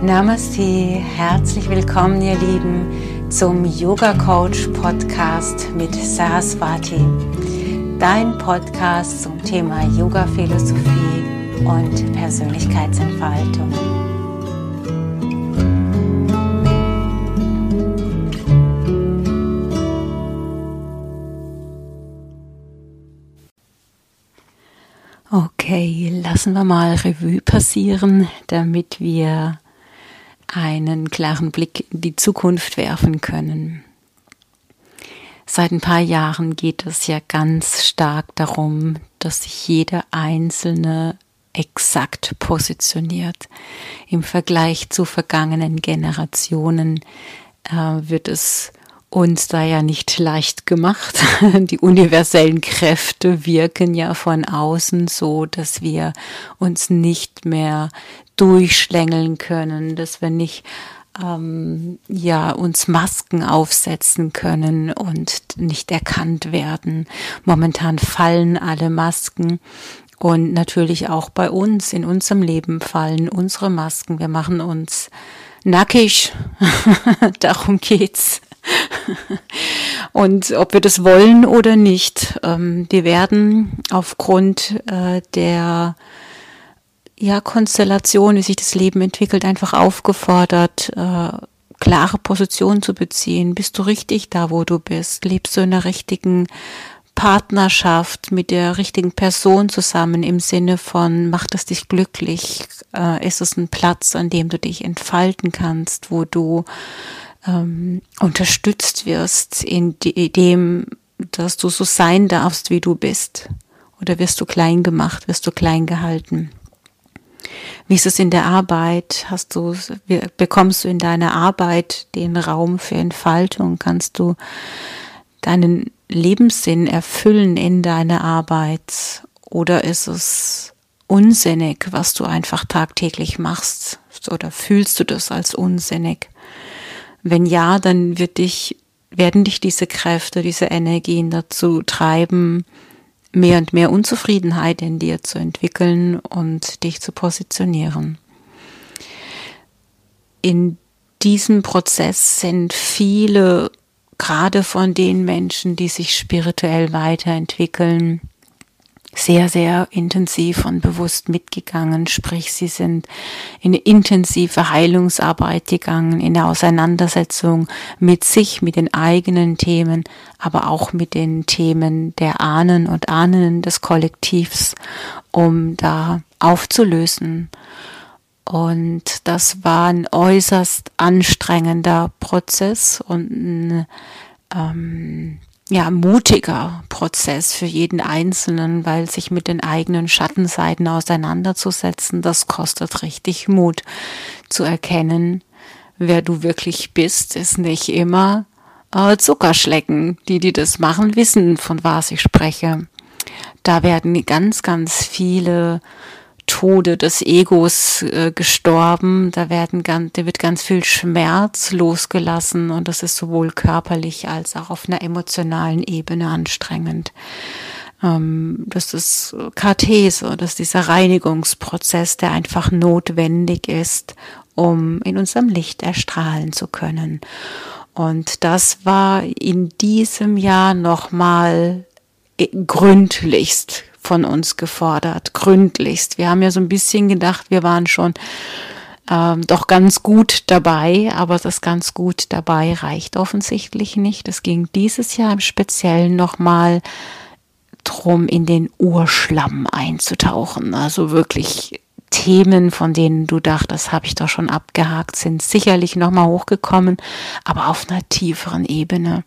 Namaste, herzlich willkommen, ihr Lieben, zum Yoga Coach Podcast mit Saraswati. Dein Podcast zum Thema Yoga Philosophie und Persönlichkeitsentfaltung. Okay, lassen wir mal Revue passieren, damit wir einen klaren Blick in die Zukunft werfen können. Seit ein paar Jahren geht es ja ganz stark darum, dass sich jeder Einzelne exakt positioniert. Im Vergleich zu vergangenen Generationen äh, wird es uns da ja nicht leicht gemacht. Die universellen Kräfte wirken ja von außen so, dass wir uns nicht mehr durchschlängeln können, dass wir nicht ähm, ja uns Masken aufsetzen können und nicht erkannt werden. Momentan fallen alle Masken und natürlich auch bei uns in unserem Leben fallen unsere Masken. Wir machen uns nackig. Darum geht's. Und ob wir das wollen oder nicht, ähm, wir werden aufgrund äh, der ja, Konstellation, wie sich das Leben entwickelt, einfach aufgefordert, äh, klare Positionen zu beziehen. Bist du richtig da, wo du bist? Lebst du in der richtigen Partnerschaft mit der richtigen Person zusammen im Sinne von, macht es dich glücklich? Äh, ist es ein Platz, an dem du dich entfalten kannst, wo du ähm, unterstützt wirst in dem, dass du so sein darfst, wie du bist? Oder wirst du klein gemacht, wirst du klein gehalten? Wie ist es in der Arbeit? Hast du, bekommst du in deiner Arbeit den Raum für Entfaltung? Kannst du deinen Lebenssinn erfüllen in deiner Arbeit? Oder ist es unsinnig, was du einfach tagtäglich machst? Oder fühlst du das als unsinnig? Wenn ja, dann wird dich, werden dich diese Kräfte, diese Energien dazu treiben, mehr und mehr Unzufriedenheit in dir zu entwickeln und dich zu positionieren. In diesem Prozess sind viele, gerade von den Menschen, die sich spirituell weiterentwickeln, sehr, sehr intensiv und bewusst mitgegangen. Sprich, sie sind in eine intensive Heilungsarbeit gegangen, in eine Auseinandersetzung mit sich, mit den eigenen Themen, aber auch mit den Themen der Ahnen und Ahnen des Kollektivs, um da aufzulösen. Und das war ein äußerst anstrengender Prozess und ein ähm, ja, mutiger Prozess für jeden Einzelnen, weil sich mit den eigenen Schattenseiten auseinanderzusetzen, das kostet richtig Mut zu erkennen, wer du wirklich bist, ist nicht immer äh, Zuckerschlecken. Die, die das machen, wissen, von was ich spreche. Da werden ganz, ganz viele Tode des Egos äh, gestorben. Da werden ganz, da wird ganz viel Schmerz losgelassen und das ist sowohl körperlich als auch auf einer emotionalen Ebene anstrengend. Ähm, das ist Kartese, das ist dieser Reinigungsprozess, der einfach notwendig ist, um in unserem Licht erstrahlen zu können. Und das war in diesem Jahr nochmal gründlichst von uns gefordert, gründlichst. Wir haben ja so ein bisschen gedacht, wir waren schon ähm, doch ganz gut dabei, aber das ganz gut dabei reicht offensichtlich nicht. Es ging dieses Jahr im Speziellen nochmal drum, in den Urschlamm einzutauchen. Also wirklich Themen, von denen du dachtest, habe ich doch schon abgehakt, sind sicherlich nochmal hochgekommen, aber auf einer tieferen Ebene.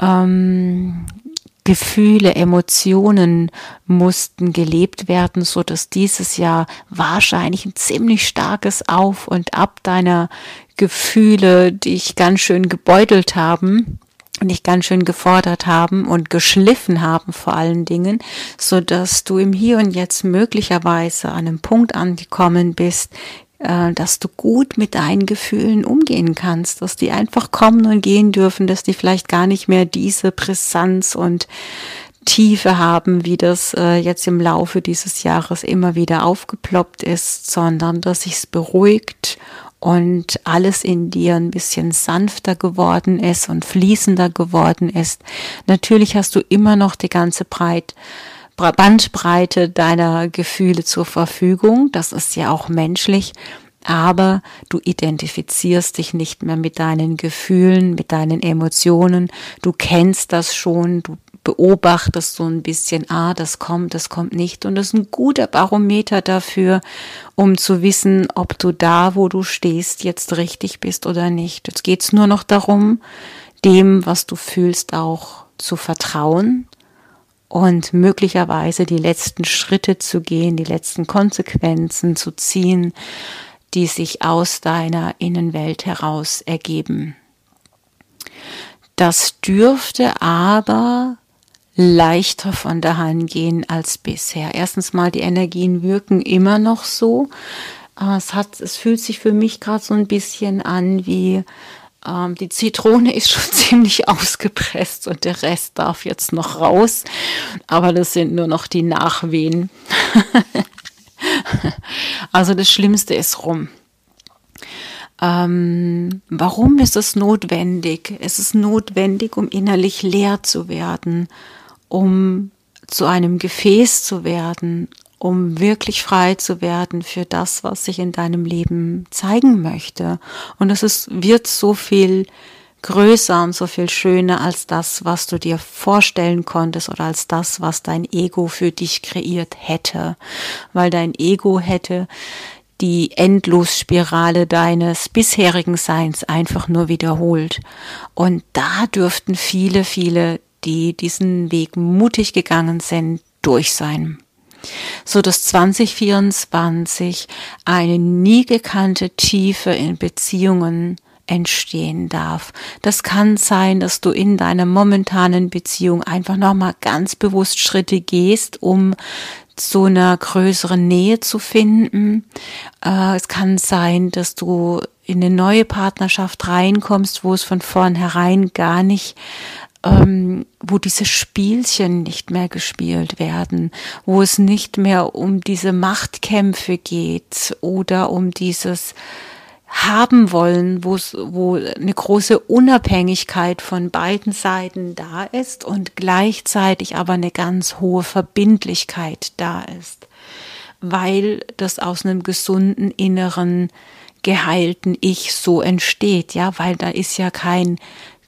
Ähm, Gefühle, Emotionen mussten gelebt werden, so dass dieses Jahr wahrscheinlich ein ziemlich starkes Auf und Ab deiner Gefühle dich ganz schön gebeutelt haben und dich ganz schön gefordert haben und geschliffen haben vor allen Dingen, so dass du im Hier und Jetzt möglicherweise an einem Punkt angekommen bist, dass du gut mit deinen Gefühlen umgehen kannst, dass die einfach kommen und gehen dürfen, dass die vielleicht gar nicht mehr diese Brisanz und Tiefe haben, wie das äh, jetzt im Laufe dieses Jahres immer wieder aufgeploppt ist, sondern dass sich's beruhigt und alles in dir ein bisschen sanfter geworden ist und fließender geworden ist. Natürlich hast du immer noch die ganze Breit, Bandbreite deiner Gefühle zur Verfügung. Das ist ja auch menschlich aber du identifizierst dich nicht mehr mit deinen Gefühlen, mit deinen Emotionen. Du kennst das schon, du beobachtest so ein bisschen, ah, das kommt, das kommt nicht. Und das ist ein guter Barometer dafür, um zu wissen, ob du da, wo du stehst, jetzt richtig bist oder nicht. Jetzt geht's nur noch darum, dem, was du fühlst, auch zu vertrauen und möglicherweise die letzten Schritte zu gehen, die letzten Konsequenzen zu ziehen, die sich aus deiner Innenwelt heraus ergeben. Das dürfte aber leichter von der Hand gehen als bisher. Erstens mal, die Energien wirken immer noch so. Es, hat, es fühlt sich für mich gerade so ein bisschen an wie ähm, die Zitrone ist schon ziemlich ausgepresst und der Rest darf jetzt noch raus. Aber das sind nur noch die Nachwehen. also das Schlimmste ist rum. Ähm, warum ist es notwendig? Es ist notwendig, um innerlich leer zu werden, um zu einem Gefäß zu werden, um wirklich frei zu werden für das, was sich in deinem Leben zeigen möchte. Und es ist, wird so viel größer und so viel schöner als das, was du dir vorstellen konntest oder als das, was dein Ego für dich kreiert hätte. Weil dein Ego hätte die Endlosspirale deines bisherigen Seins einfach nur wiederholt. Und da dürften viele, viele, die diesen Weg mutig gegangen sind, durch sein. So dass 2024 eine nie gekannte Tiefe in Beziehungen entstehen darf. Das kann sein, dass du in deiner momentanen Beziehung einfach nochmal ganz bewusst Schritte gehst, um zu einer größeren Nähe zu finden. Äh, es kann sein, dass du in eine neue Partnerschaft reinkommst, wo es von vornherein gar nicht ähm, wo diese Spielchen nicht mehr gespielt werden, wo es nicht mehr um diese Machtkämpfe geht oder um dieses haben wollen, wo wo eine große Unabhängigkeit von beiden Seiten da ist und gleichzeitig aber eine ganz hohe Verbindlichkeit da ist, weil das aus einem gesunden inneren geheilten Ich so entsteht, ja, weil da ist ja kein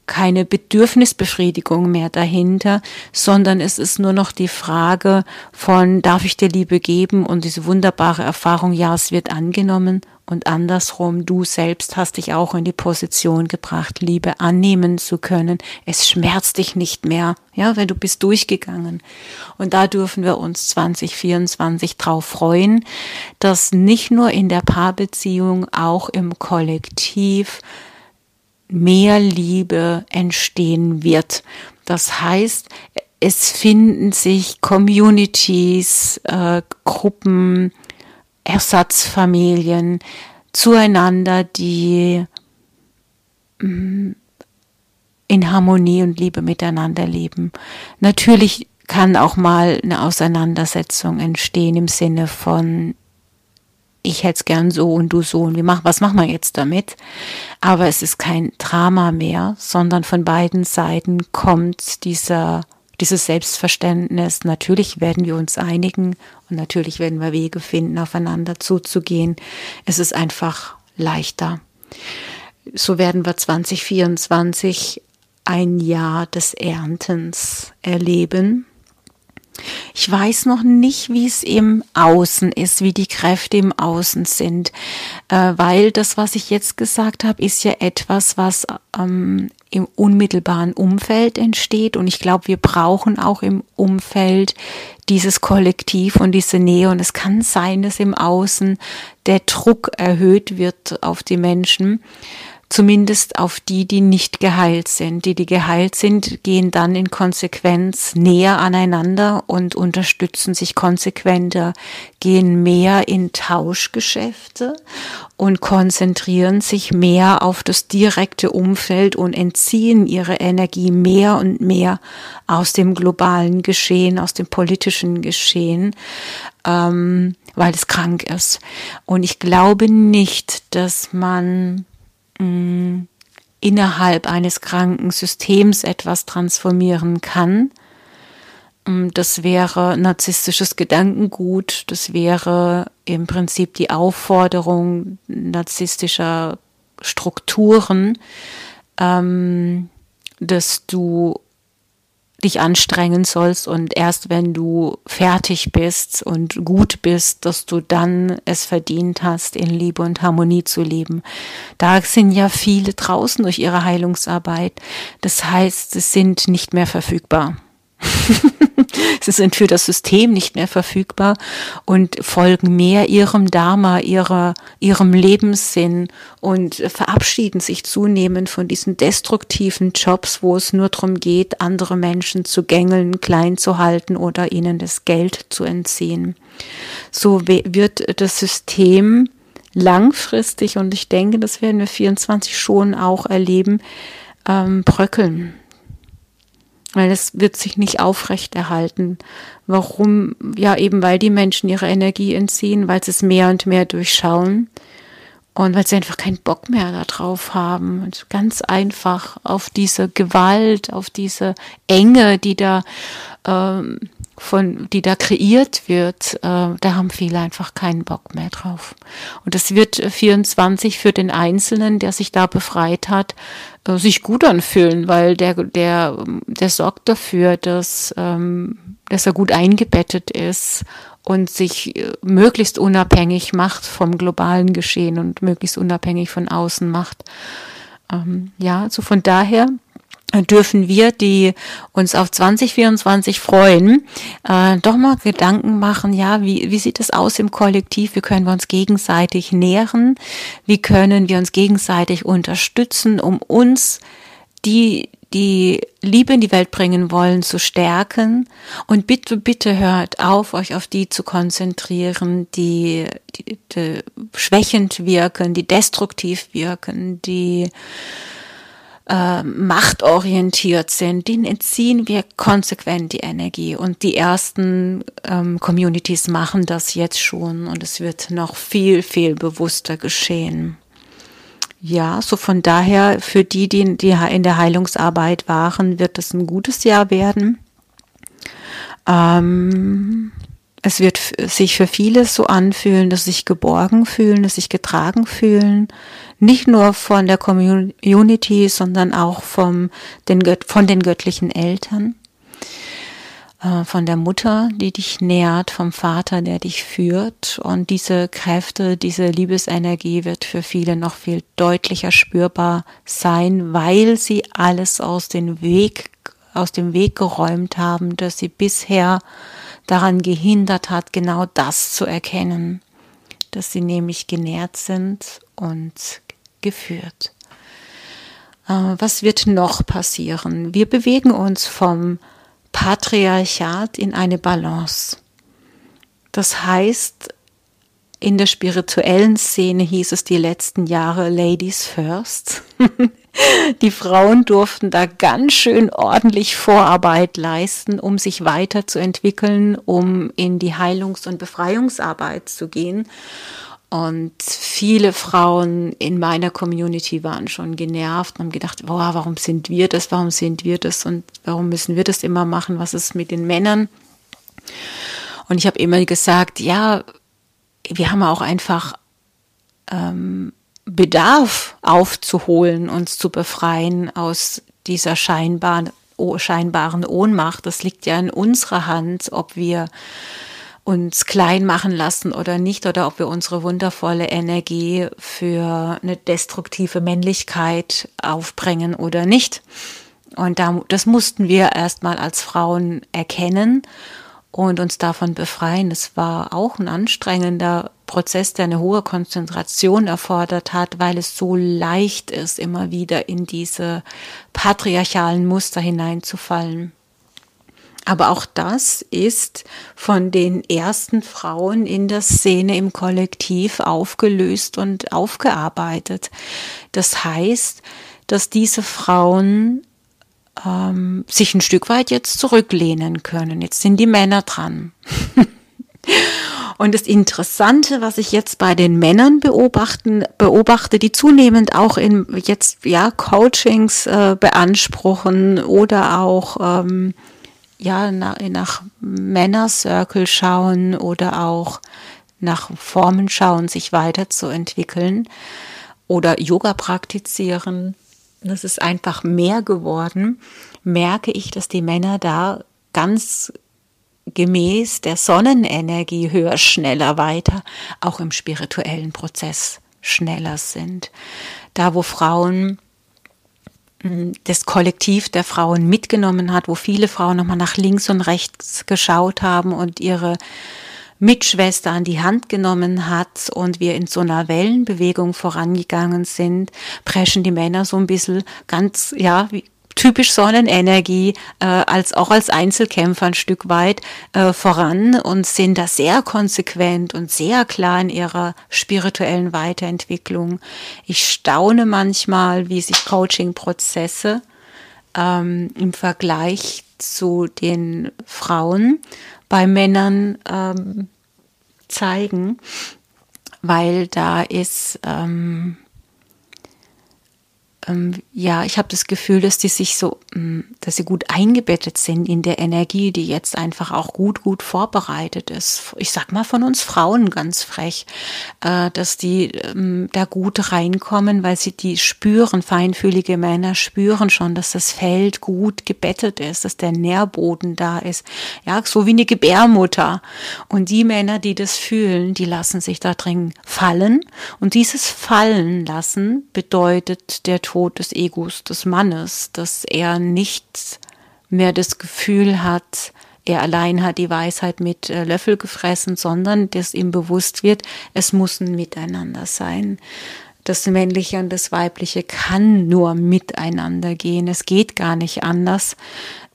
keine Bedürfnisbefriedigung mehr dahinter, sondern es ist nur noch die Frage von, darf ich dir Liebe geben und diese wunderbare Erfahrung, ja, es wird angenommen und andersrum, du selbst hast dich auch in die Position gebracht, Liebe annehmen zu können. Es schmerzt dich nicht mehr, ja, weil du bist durchgegangen. Und da dürfen wir uns 2024 drauf freuen, dass nicht nur in der Paarbeziehung, auch im Kollektiv mehr Liebe entstehen wird. Das heißt, es finden sich Communities, äh, Gruppen, Ersatzfamilien zueinander, die mm, in Harmonie und Liebe miteinander leben. Natürlich kann auch mal eine Auseinandersetzung entstehen im Sinne von ich hätte es gern so und du so und wir machen, was machen wir jetzt damit? Aber es ist kein Drama mehr, sondern von beiden Seiten kommt dieser, dieses Selbstverständnis. Natürlich werden wir uns einigen und natürlich werden wir Wege finden, aufeinander zuzugehen. Es ist einfach leichter. So werden wir 2024 ein Jahr des Erntens erleben ich weiß noch nicht, wie es im Außen ist, wie die Kräfte im Außen sind, äh, weil das, was ich jetzt gesagt habe, ist ja etwas, was ähm, im unmittelbaren Umfeld entsteht. Und ich glaube, wir brauchen auch im Umfeld dieses Kollektiv und diese Nähe. Und es kann sein, dass im Außen der Druck erhöht wird auf die Menschen zumindest auf die, die nicht geheilt sind. Die, die geheilt sind, gehen dann in Konsequenz näher aneinander und unterstützen sich konsequenter, gehen mehr in Tauschgeschäfte und konzentrieren sich mehr auf das direkte Umfeld und entziehen ihre Energie mehr und mehr aus dem globalen Geschehen, aus dem politischen Geschehen. Ähm, weil es krank ist. Und ich glaube nicht, dass man innerhalb eines kranken Systems etwas transformieren kann. Das wäre narzisstisches Gedankengut, das wäre im Prinzip die Aufforderung narzisstischer Strukturen, ähm, dass du dich anstrengen sollst und erst wenn du fertig bist und gut bist, dass du dann es verdient hast, in Liebe und Harmonie zu leben. Da sind ja viele draußen durch ihre Heilungsarbeit. Das heißt, sie sind nicht mehr verfügbar. Sie sind für das System nicht mehr verfügbar und folgen mehr ihrem Dharma, ihrer, ihrem Lebenssinn und verabschieden sich zunehmend von diesen destruktiven Jobs, wo es nur darum geht, andere Menschen zu gängeln, klein zu halten oder ihnen das Geld zu entziehen. So wird das System langfristig, und ich denke, das werden wir 24 schon auch erleben, ähm, bröckeln weil es wird sich nicht aufrechterhalten. Warum? Ja, eben weil die Menschen ihre Energie entziehen, weil sie es mehr und mehr durchschauen und weil sie einfach keinen Bock mehr darauf haben. Und ganz einfach auf diese Gewalt, auf diese Enge, die da ähm, von, die da kreiert wird, äh, da haben viele einfach keinen Bock mehr drauf. Und das wird 24 für den Einzelnen, der sich da befreit hat, äh, sich gut anfühlen, weil der, der, der sorgt dafür, dass, ähm, dass er gut eingebettet ist und sich äh, möglichst unabhängig macht vom globalen Geschehen und möglichst unabhängig von außen macht. Ähm, ja, also von daher dürfen wir, die uns auf 2024 freuen, äh, doch mal Gedanken machen, ja, wie, wie sieht es aus im Kollektiv? Wie können wir uns gegenseitig nähren? Wie können wir uns gegenseitig unterstützen, um uns die, die Liebe in die Welt bringen wollen, zu stärken. Und bitte, bitte hört auf, euch auf die zu konzentrieren, die, die, die schwächend wirken, die destruktiv wirken, die äh, machtorientiert sind, denen entziehen wir konsequent die Energie. Und die ersten ähm, Communities machen das jetzt schon und es wird noch viel, viel bewusster geschehen. Ja, so von daher, für die, die in der Heilungsarbeit waren, wird es ein gutes Jahr werden. Ähm, es wird sich für viele so anfühlen, dass sie sich geborgen fühlen, dass sie sich getragen fühlen. Nicht nur von der Community, sondern auch vom, den, von den göttlichen Eltern. Äh, von der Mutter, die dich nährt, vom Vater, der dich führt. Und diese Kräfte, diese Liebesenergie wird für viele noch viel deutlicher spürbar sein, weil sie alles aus dem Weg, aus dem Weg geräumt haben, dass sie bisher daran gehindert hat, genau das zu erkennen, dass sie nämlich genährt sind und geführt. Äh, was wird noch passieren? Wir bewegen uns vom Patriarchat in eine Balance. Das heißt, in der spirituellen Szene hieß es die letzten Jahre Ladies First. Die Frauen durften da ganz schön ordentlich Vorarbeit leisten, um sich weiterzuentwickeln, um in die Heilungs- und Befreiungsarbeit zu gehen. Und viele Frauen in meiner Community waren schon genervt und haben gedacht, boah, warum sind wir das, warum sind wir das und warum müssen wir das immer machen, was ist mit den Männern? Und ich habe immer gesagt, ja, wir haben auch einfach ähm, Bedarf aufzuholen, uns zu befreien aus dieser scheinbaren, scheinbaren Ohnmacht. Das liegt ja in unserer Hand, ob wir uns klein machen lassen oder nicht, oder ob wir unsere wundervolle Energie für eine destruktive Männlichkeit aufbringen oder nicht. Und da, das mussten wir erstmal als Frauen erkennen und uns davon befreien. Es war auch ein anstrengender Prozess, der eine hohe Konzentration erfordert hat, weil es so leicht ist, immer wieder in diese patriarchalen Muster hineinzufallen. Aber auch das ist von den ersten Frauen in der Szene im Kollektiv aufgelöst und aufgearbeitet. Das heißt, dass diese Frauen ähm, sich ein Stück weit jetzt zurücklehnen können. Jetzt sind die Männer dran. Und das Interessante, was ich jetzt bei den Männern beobachten, beobachte, die zunehmend auch in jetzt ja Coachings äh, beanspruchen oder auch ähm, ja nach, nach Männercircle schauen oder auch nach Formen schauen, sich weiterzuentwickeln oder Yoga praktizieren das ist einfach mehr geworden, merke ich, dass die Männer da ganz gemäß der Sonnenenergie höher, schneller, weiter, auch im spirituellen Prozess schneller sind. Da, wo Frauen das Kollektiv der Frauen mitgenommen hat, wo viele Frauen nochmal nach links und rechts geschaut haben und ihre Mitschwester an die Hand genommen hat und wir in so einer Wellenbewegung vorangegangen sind, preschen die Männer so ein bisschen ganz, ja, wie, typisch Sonnenenergie äh, als auch als Einzelkämpfer ein Stück weit äh, voran und sind da sehr konsequent und sehr klar in ihrer spirituellen Weiterentwicklung. Ich staune manchmal, wie sich Coaching-Prozesse ähm, im Vergleich zu den Frauen bei Männern ähm, zeigen, weil da ist ähm, ähm, ja, ich habe das Gefühl, dass die sich so, mm, dass sie gut eingebettet sind in der Energie, die jetzt einfach auch gut, gut vorbereitet ist. Ich sag mal von uns Frauen ganz frech, äh, dass die ähm, da gut reinkommen, weil sie die spüren, feinfühlige Männer spüren schon, dass das Feld gut gebettet ist, dass der Nährboden da ist. Ja, so wie eine Gebärmutter. Und die Männer, die das fühlen, die lassen sich da drin fallen. Und dieses Fallen lassen bedeutet der Tod Tod des Egos des Mannes, dass er nicht mehr das Gefühl hat, er allein hat die Weisheit mit äh, Löffel gefressen, sondern dass ihm bewusst wird, es muss ein Miteinander sein. Das Männliche und das Weibliche kann nur miteinander gehen. Es geht gar nicht anders,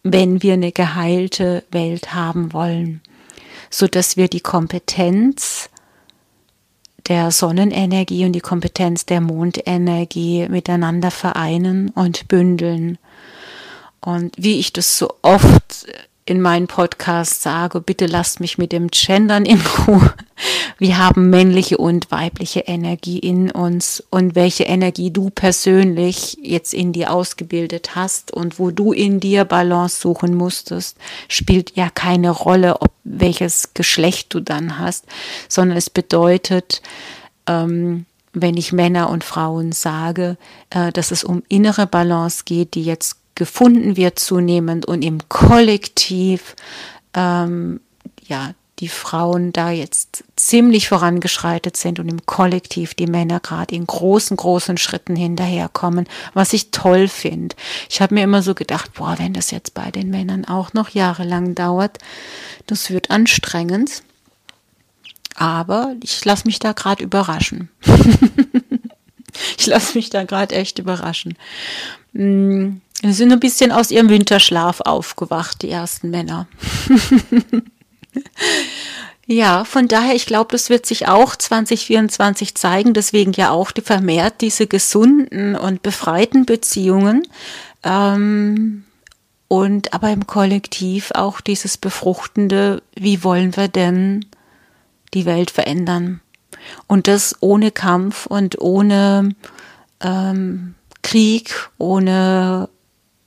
wenn wir eine geheilte Welt haben wollen, so dass wir die Kompetenz der Sonnenenergie und die Kompetenz der Mondenergie miteinander vereinen und bündeln. Und wie ich das so oft in meinen Podcast sage, bitte lasst mich mit dem Gendern in Ruhe. Wir haben männliche und weibliche Energie in uns. Und welche Energie du persönlich jetzt in dir ausgebildet hast und wo du in dir Balance suchen musstest, spielt ja keine Rolle, ob welches Geschlecht du dann hast, sondern es bedeutet, ähm, wenn ich Männer und Frauen sage, äh, dass es um innere Balance geht, die jetzt gefunden wird zunehmend und im Kollektiv, ähm, ja, die Frauen da jetzt ziemlich vorangeschreitet sind und im Kollektiv die Männer gerade in großen, großen Schritten hinterherkommen, was ich toll finde. Ich habe mir immer so gedacht, boah, wenn das jetzt bei den Männern auch noch jahrelang dauert, das wird anstrengend. Aber ich lasse mich da gerade überraschen. ich lasse mich da gerade echt überraschen. Mm, Sie sind ein bisschen aus ihrem Winterschlaf aufgewacht, die ersten Männer. ja, von daher, ich glaube, das wird sich auch 2024 zeigen, deswegen ja auch die vermehrt diese gesunden und befreiten Beziehungen. Ähm, und aber im Kollektiv auch dieses befruchtende, wie wollen wir denn die Welt verändern? Und das ohne Kampf und ohne ähm, Krieg, ohne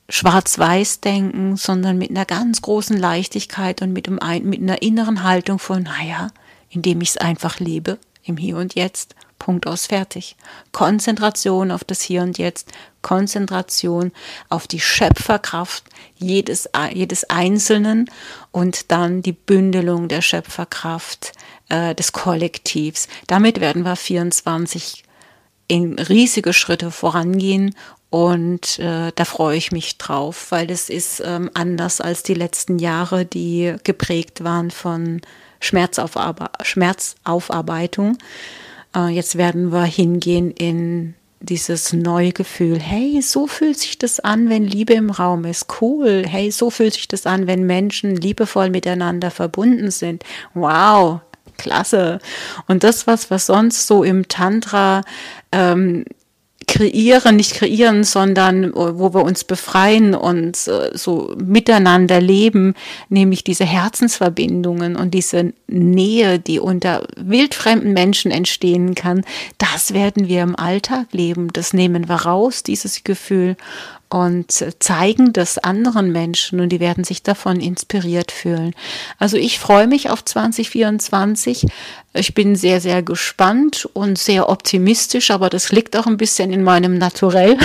Schwarz-Weiß-Denken, sondern mit einer ganz großen Leichtigkeit und mit, einem, mit einer inneren Haltung von, naja, indem ich es einfach lebe, im Hier und Jetzt. Punkt aus fertig. Konzentration auf das Hier und Jetzt, Konzentration auf die Schöpferkraft jedes, jedes Einzelnen und dann die Bündelung der Schöpferkraft äh, des Kollektivs. Damit werden wir 24 in riesige Schritte vorangehen Und äh, da freue ich mich drauf, weil es ist ähm, anders als die letzten Jahre, die geprägt waren von Schmerzaufar Schmerzaufarbeitung. Äh, jetzt werden wir hingehen in dieses neue Gefühl, hey, so fühlt sich das an, wenn Liebe im Raum ist. Cool. Hey, so fühlt sich das an, wenn Menschen liebevoll miteinander verbunden sind. Wow, klasse. Und das, was wir sonst so im Tantra ähm, kreieren, nicht kreieren, sondern äh, wo wir uns befreien und äh, so miteinander leben, nämlich diese Herzensverbindungen und diese Nähe, die unter wildfremden Menschen entstehen kann, das werden wir im Alltag leben. Das nehmen wir raus, dieses Gefühl und zeigen das anderen Menschen und die werden sich davon inspiriert fühlen. Also ich freue mich auf 2024. Ich bin sehr, sehr gespannt und sehr optimistisch, aber das liegt auch ein bisschen in meinem Naturell.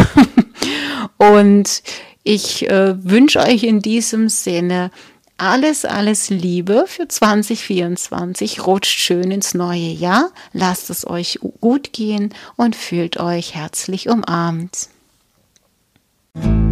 und ich äh, wünsche euch in diesem Sinne alles, alles Liebe für 2024. Rutscht schön ins neue Jahr. Lasst es euch gut gehen und fühlt euch herzlich umarmt. Thank you.